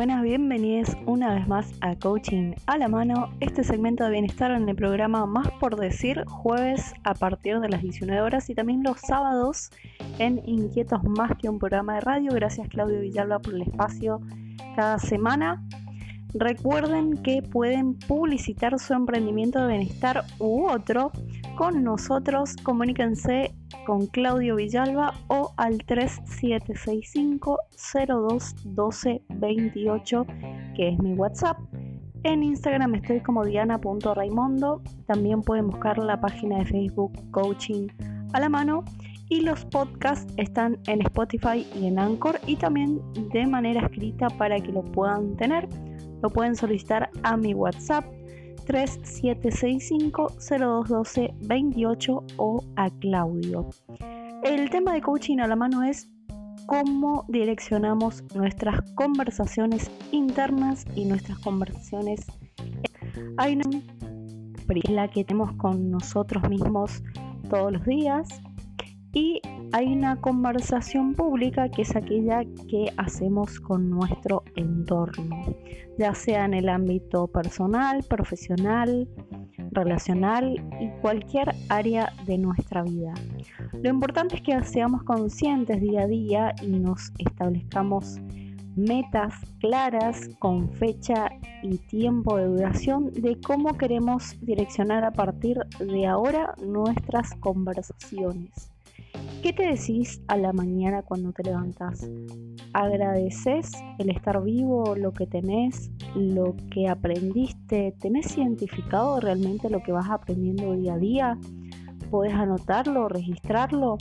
buenas, bienvenidos una vez más a Coaching a la mano, este segmento de bienestar en el programa Más por Decir, jueves a partir de las 19 horas y también los sábados en Inquietos Más que un programa de radio. Gracias Claudio Villalba por el espacio cada semana. Recuerden que pueden publicitar su emprendimiento de bienestar u otro con nosotros. Comuníquense con Claudio Villalba o al 3765 02 12 28 que es mi WhatsApp. En Instagram estoy como diana.raimondo. También pueden buscar la página de Facebook Coaching a la mano. Y los podcasts están en Spotify y en Anchor y también de manera escrita para que lo puedan tener. Lo pueden solicitar a mi WhatsApp 3765-0212-28 o a Claudio. El tema de coaching a la mano es cómo direccionamos nuestras conversaciones internas y nuestras conversaciones. Hay una la que tenemos con nosotros mismos todos los días y hay una conversación pública que es aquella que hacemos con nuestro entorno, ya sea en el ámbito personal, profesional, relacional y cualquier área de nuestra vida. Lo importante es que seamos conscientes día a día y nos establezcamos metas claras con fecha y tiempo de duración de cómo queremos direccionar a partir de ahora nuestras conversaciones. ¿Qué te decís a la mañana cuando te levantas? ¿Agradeces el estar vivo, lo que tenés, lo que aprendiste? ¿Tenés identificado realmente lo que vas aprendiendo día a día? ¿Podés anotarlo, registrarlo?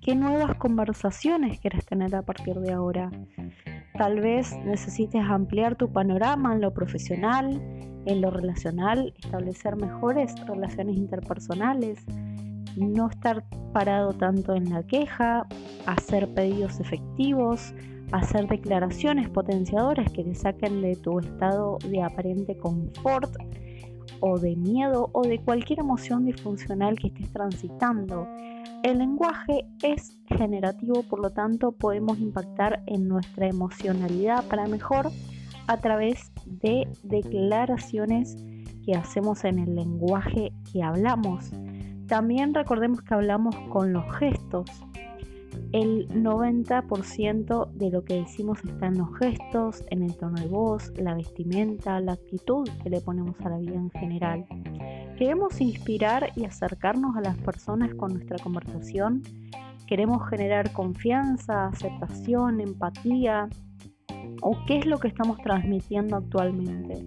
¿Qué nuevas conversaciones quieres tener a partir de ahora? Tal vez necesites ampliar tu panorama en lo profesional, en lo relacional, establecer mejores relaciones interpersonales, no estar parado tanto en la queja, hacer pedidos efectivos, hacer declaraciones potenciadoras que te saquen de tu estado de aparente confort o de miedo o de cualquier emoción disfuncional que estés transitando. El lenguaje es generativo, por lo tanto podemos impactar en nuestra emocionalidad para mejor a través de declaraciones que hacemos en el lenguaje que hablamos. También recordemos que hablamos con los gestos. El 90% de lo que decimos está en los gestos, en el tono de voz, la vestimenta, la actitud que le ponemos a la vida en general. Queremos inspirar y acercarnos a las personas con nuestra conversación. Queremos generar confianza, aceptación, empatía. ¿O qué es lo que estamos transmitiendo actualmente?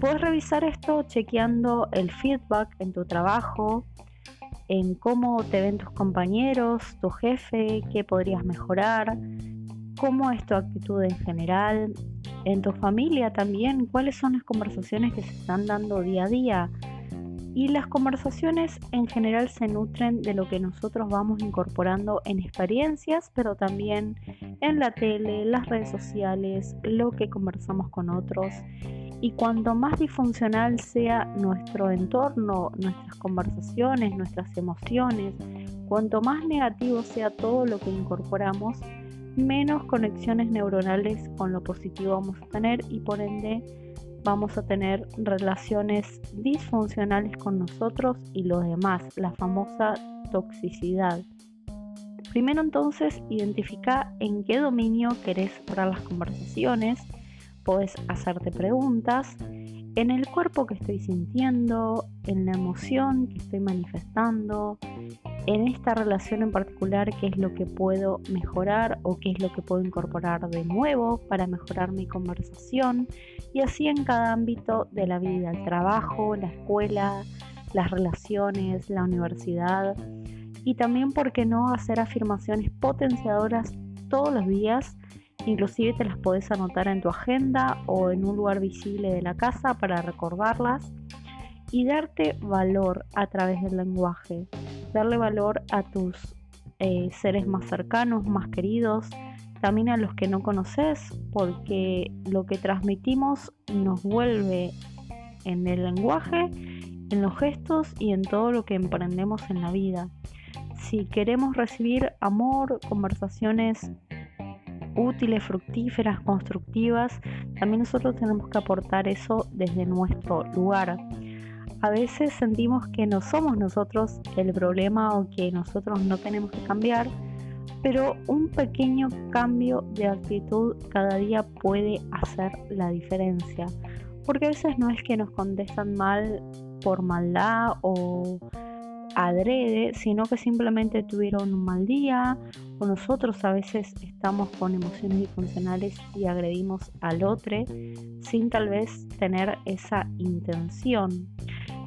Puedes revisar esto chequeando el feedback en tu trabajo, en cómo te ven tus compañeros, tu jefe, qué podrías mejorar, cómo es tu actitud en general, en tu familia también, cuáles son las conversaciones que se están dando día a día. Y las conversaciones en general se nutren de lo que nosotros vamos incorporando en experiencias, pero también en la tele, las redes sociales, lo que conversamos con otros. Y cuanto más disfuncional sea nuestro entorno, nuestras conversaciones, nuestras emociones, cuanto más negativo sea todo lo que incorporamos, menos conexiones neuronales con lo positivo vamos a tener y por ende vamos a tener relaciones disfuncionales con nosotros y los demás, la famosa toxicidad. Primero entonces identifica en qué dominio querés parar las conversaciones, Puedes hacerte preguntas en el cuerpo que estoy sintiendo, en la emoción que estoy manifestando, en esta relación en particular, qué es lo que puedo mejorar o qué es lo que puedo incorporar de nuevo para mejorar mi conversación. Y así en cada ámbito de la vida, el trabajo, la escuela, las relaciones, la universidad. Y también, ¿por qué no hacer afirmaciones potenciadoras todos los días Inclusive te las puedes anotar en tu agenda o en un lugar visible de la casa para recordarlas y darte valor a través del lenguaje, darle valor a tus eh, seres más cercanos, más queridos, también a los que no conoces, porque lo que transmitimos nos vuelve en el lenguaje, en los gestos y en todo lo que emprendemos en la vida. Si queremos recibir amor, conversaciones útiles, fructíferas, constructivas, también nosotros tenemos que aportar eso desde nuestro lugar. A veces sentimos que no somos nosotros el problema o que nosotros no tenemos que cambiar, pero un pequeño cambio de actitud cada día puede hacer la diferencia. Porque a veces no es que nos contestan mal por maldad o adrede, sino que simplemente tuvieron un mal día o nosotros a veces estamos con emociones disfuncionales y agredimos al otro sin tal vez tener esa intención.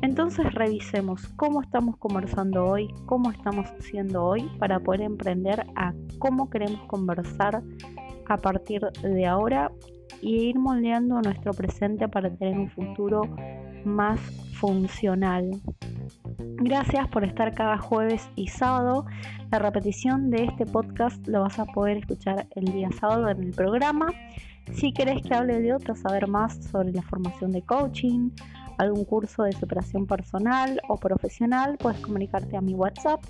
Entonces revisemos cómo estamos conversando hoy, cómo estamos siendo hoy para poder emprender a cómo queremos conversar a partir de ahora y ir moldeando nuestro presente para tener un futuro más funcional. Gracias por estar cada jueves y sábado. La repetición de este podcast lo vas a poder escuchar el día sábado en el programa. Si querés que hable de otro, saber más sobre la formación de coaching, algún curso de superación personal o profesional, puedes comunicarte a mi WhatsApp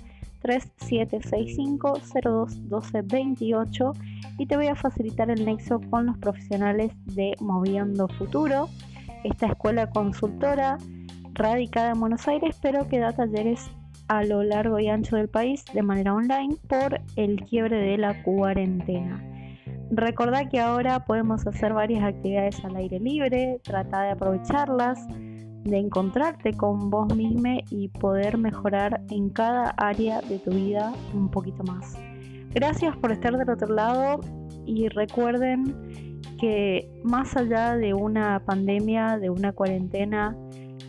3765-021228 y te voy a facilitar el nexo con los profesionales de Moviendo Futuro, esta escuela consultora radicada en Buenos Aires, pero que da talleres a lo largo y ancho del país de manera online por el quiebre de la cuarentena. Recordá que ahora podemos hacer varias actividades al aire libre, trata de aprovecharlas de encontrarte con vos misma y poder mejorar en cada área de tu vida un poquito más. Gracias por estar del otro lado y recuerden que más allá de una pandemia, de una cuarentena,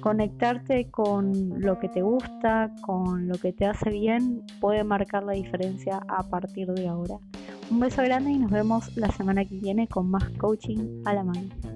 conectarte con lo que te gusta, con lo que te hace bien, puede marcar la diferencia a partir de ahora. Un beso grande y nos vemos la semana que viene con más coaching a la mano.